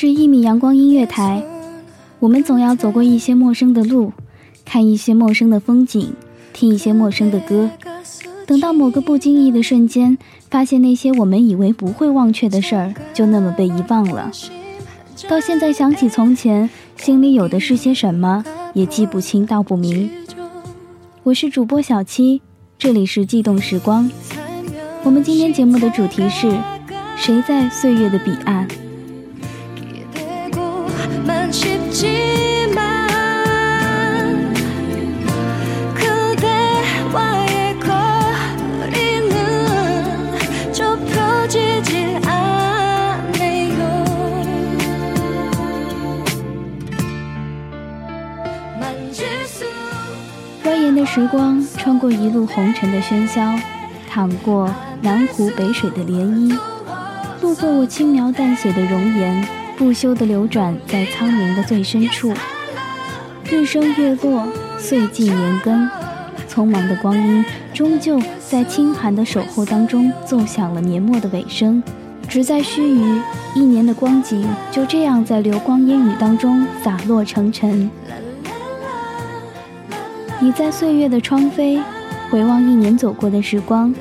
是一米阳光音乐台，我们总要走过一些陌生的路，看一些陌生的风景，听一些陌生的歌。等到某个不经意的瞬间，发现那些我们以为不会忘却的事儿，就那么被遗忘了。到现在想起从前，心里有的是些什么，也记不清道不明。我是主播小七，这里是悸动时光。我们今天节目的主题是：谁在岁月的彼岸？기대고만 싶지만 그대와의 거리는 좁혀지질 않네요 만질 수 蜿蜒的时光穿过一路红尘的喧嚣，淌过南湖北水的涟漪，路过我轻描淡写的容颜， 不休地流转在苍冥的最深处。日升月落，岁季年更，匆忙的光阴终究在清寒的守候当中奏响了年末的尾声。只在须臾，一年的光景就这样在流光烟雨当中洒落成尘。你在岁月的窗扉，回望一年走过的时光，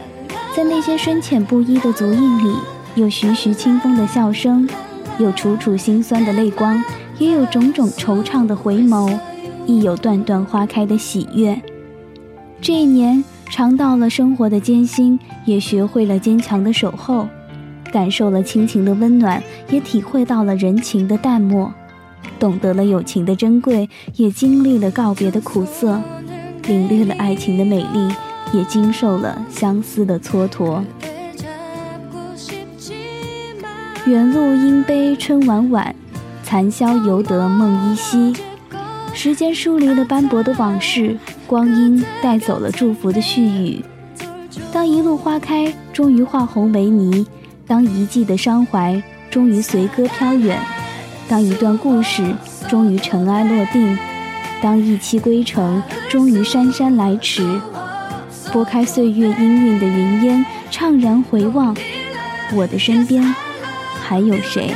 在那些深浅不一的足印里，有徐徐清风的笑声，有楚楚心酸的泪光，也有种种惆怅的回眸，亦有段段花开的喜悦。这一年，尝到了生活的艰辛，也学会了坚强的守候，感受了亲情的温暖，也体会到了人情的淡漠，懂得了友情的珍贵，也经历了告别的苦涩。领略了爱情的美丽，也经受了相思的蹉跎。远路应悲春晚晚，残宵犹得梦依稀。时间疏离了斑驳的往事，光阴带走了祝福的絮语。当一路花开，终于化红为泥；当一季的伤怀，终于随歌飘远；当一段故事，终于尘埃落定；当一期归程，终于姗姗来迟。拨开岁月氤氲的云烟，怅然回望，我的身边还有谁？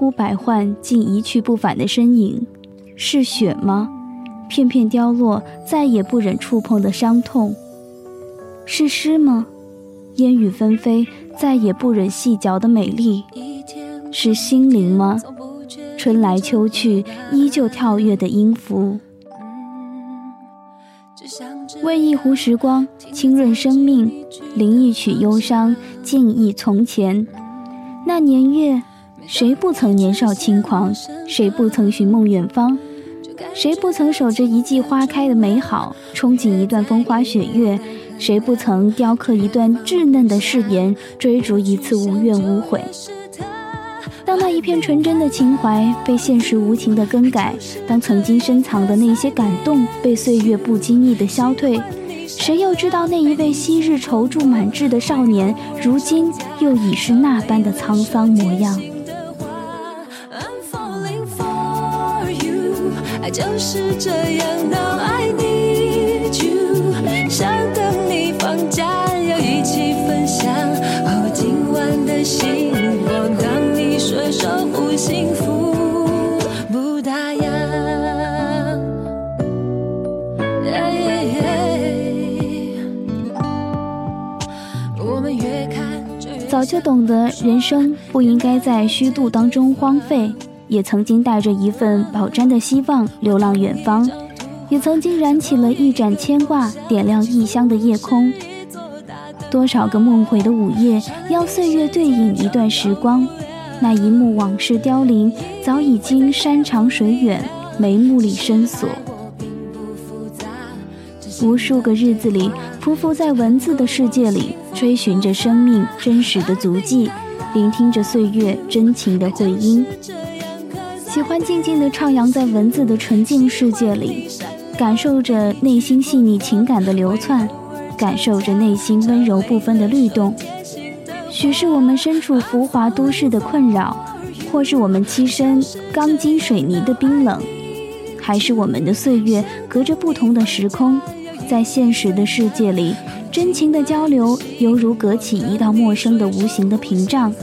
呼百唤竟一去不返的身影，是雪吗？片片凋落，再也不忍触碰的伤痛，是诗吗？烟雨纷飞，再也不忍细嚼的美丽，是心灵吗？春来秋去，依旧跳跃的音符。为一壶时光，清润生命，吟一曲忧伤，静忆从前。那年月，谁不曾年少轻狂？谁不曾寻梦远方？谁不曾守着一季花开的美好，憧憬一段风花雪月？谁不曾雕刻一段稚嫩的誓言，追逐一次无怨无悔？当那一片纯真的情怀被现实无情的更改，当曾经深藏的那些感动被岁月不经意的消退，谁又知道那一位昔日踌躇满志的少年，如今又已是那般的沧桑模样？就是这样，Now I need you，想等你放假，要一起分享哦今晚的星光。当你说守护幸福不打烊，我们越看就越早就懂得人生不应该在虚度当中荒废。也曾经带着一份饱沾的希望流浪远方，也曾经燃起了一盏牵挂，点亮异乡的夜空。多少个梦回的午夜，要岁月对饮一段时光。那一幕往事凋零，早已经山长水远，眉目里深锁。无数个日子里，匍匐在文字的世界里，追寻着生命真实的足迹，聆听着岁月真情的回音。喜欢静静地徜徉在文字的纯净世界里，感受着内心细腻情感的流窜，感受着内心温柔不分的律动。许是我们身处浮华都市的困扰，或是我们栖身钢筋水泥的冰冷，还是我们的岁月隔着不同的时空，在现实的世界里，真情的交流犹如隔起一道陌生的无形的屏障。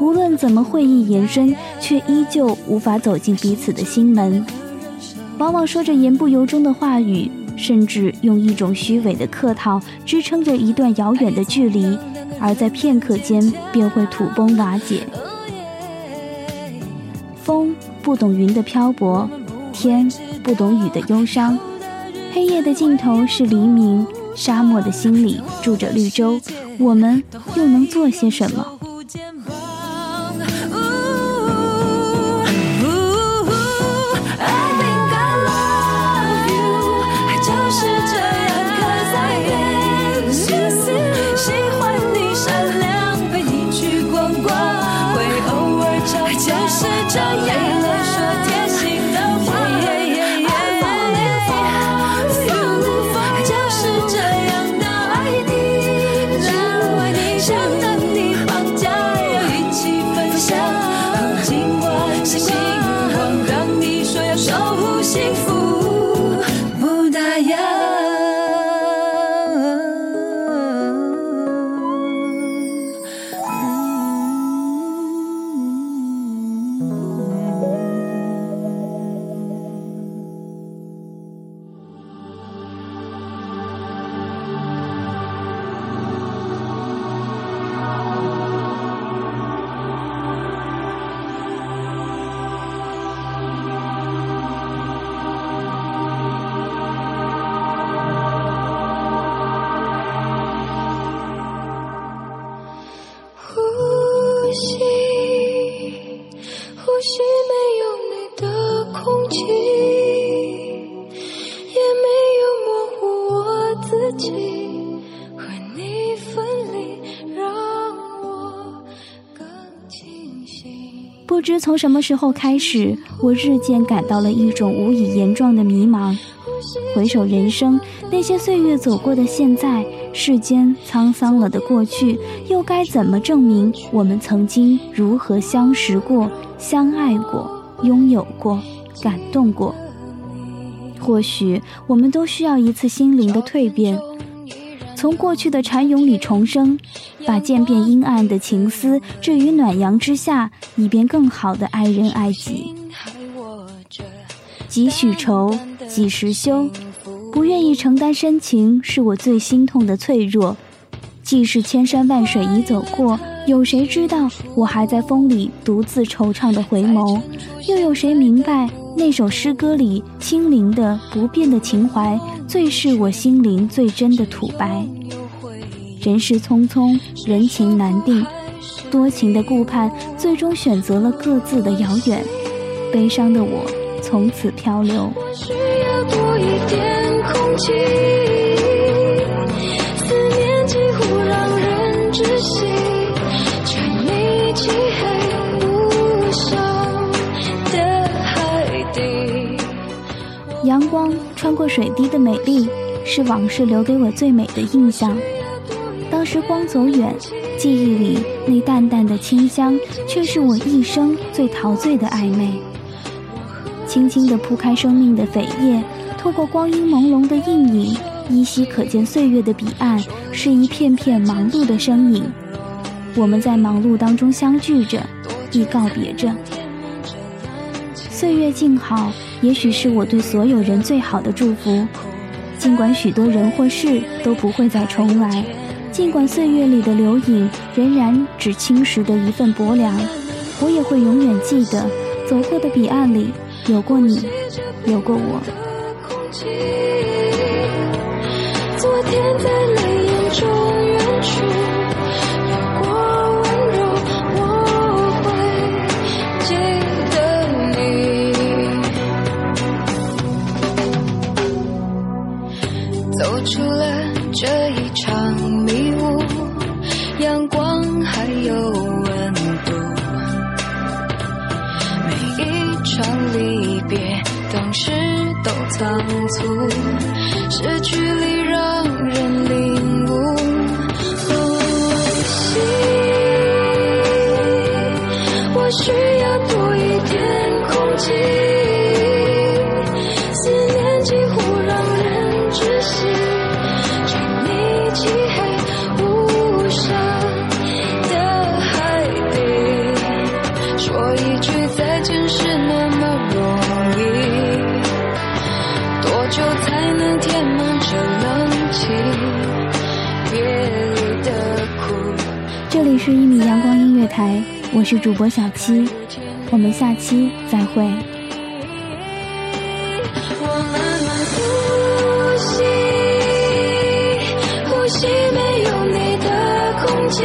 无论怎么会意延伸，却依旧无法走进彼此的心门。往往说着言不由衷的话语，甚至用一种虚伪的客套支撑着一段遥远的距离，而在片刻间便会土崩瓦解。风不懂云的漂泊，天不懂雨的忧伤。黑夜的尽头是黎明，沙漠的心里住着绿洲。我们又能做些什么？从什么时候开始，我日渐感到了一种无以言状的迷茫。回首人生，那些岁月走过的现在，世间沧桑了的过去，又该怎么证明我们曾经如何相识过、相爱过、拥有过、感动过？或许我们都需要一次心灵的蜕变。从过去的蝉蛹里重生，把渐变阴暗的情思置于暖阳之下，以便更好的爱人爱己。几许愁，几时休？不愿意承担深情，是我最心痛的脆弱。即使千山万水已走过，有谁知道我还在风里独自惆怅的回眸？又有谁明白那首诗歌里清灵的不变的情怀，最是我心灵最真的吐白？人世匆匆，人情难定，多情的顾盼，最终选择了各自的遥远。悲伤的我，从此漂流。需要多一点空气。阳光穿过水滴的美丽，是往事留给我最美的印象。当时光走远，记忆里那淡淡的清香，却是我一生最陶醉的暧昧。轻轻地铺开生命的扉页，透过光阴朦胧的印影，依稀可见岁月的彼岸，是一片片忙碌的身影。我们在忙碌当中相聚着，亦告别着。岁月静好。也许是我对所有人最好的祝福。尽管许多人或事都不会再重来，尽管岁月里的留影仍然只侵蚀的一份薄凉，我也会永远记得，走过的彼岸里有过你，有过我。昨天在泪眼中远去。还有温度，每一场离别当时都仓促，是距离让人领悟。呼吸，我需要多一点空气。我是主播小七，我们下期再会。我慢慢呼吸呼吸，没有你的空气。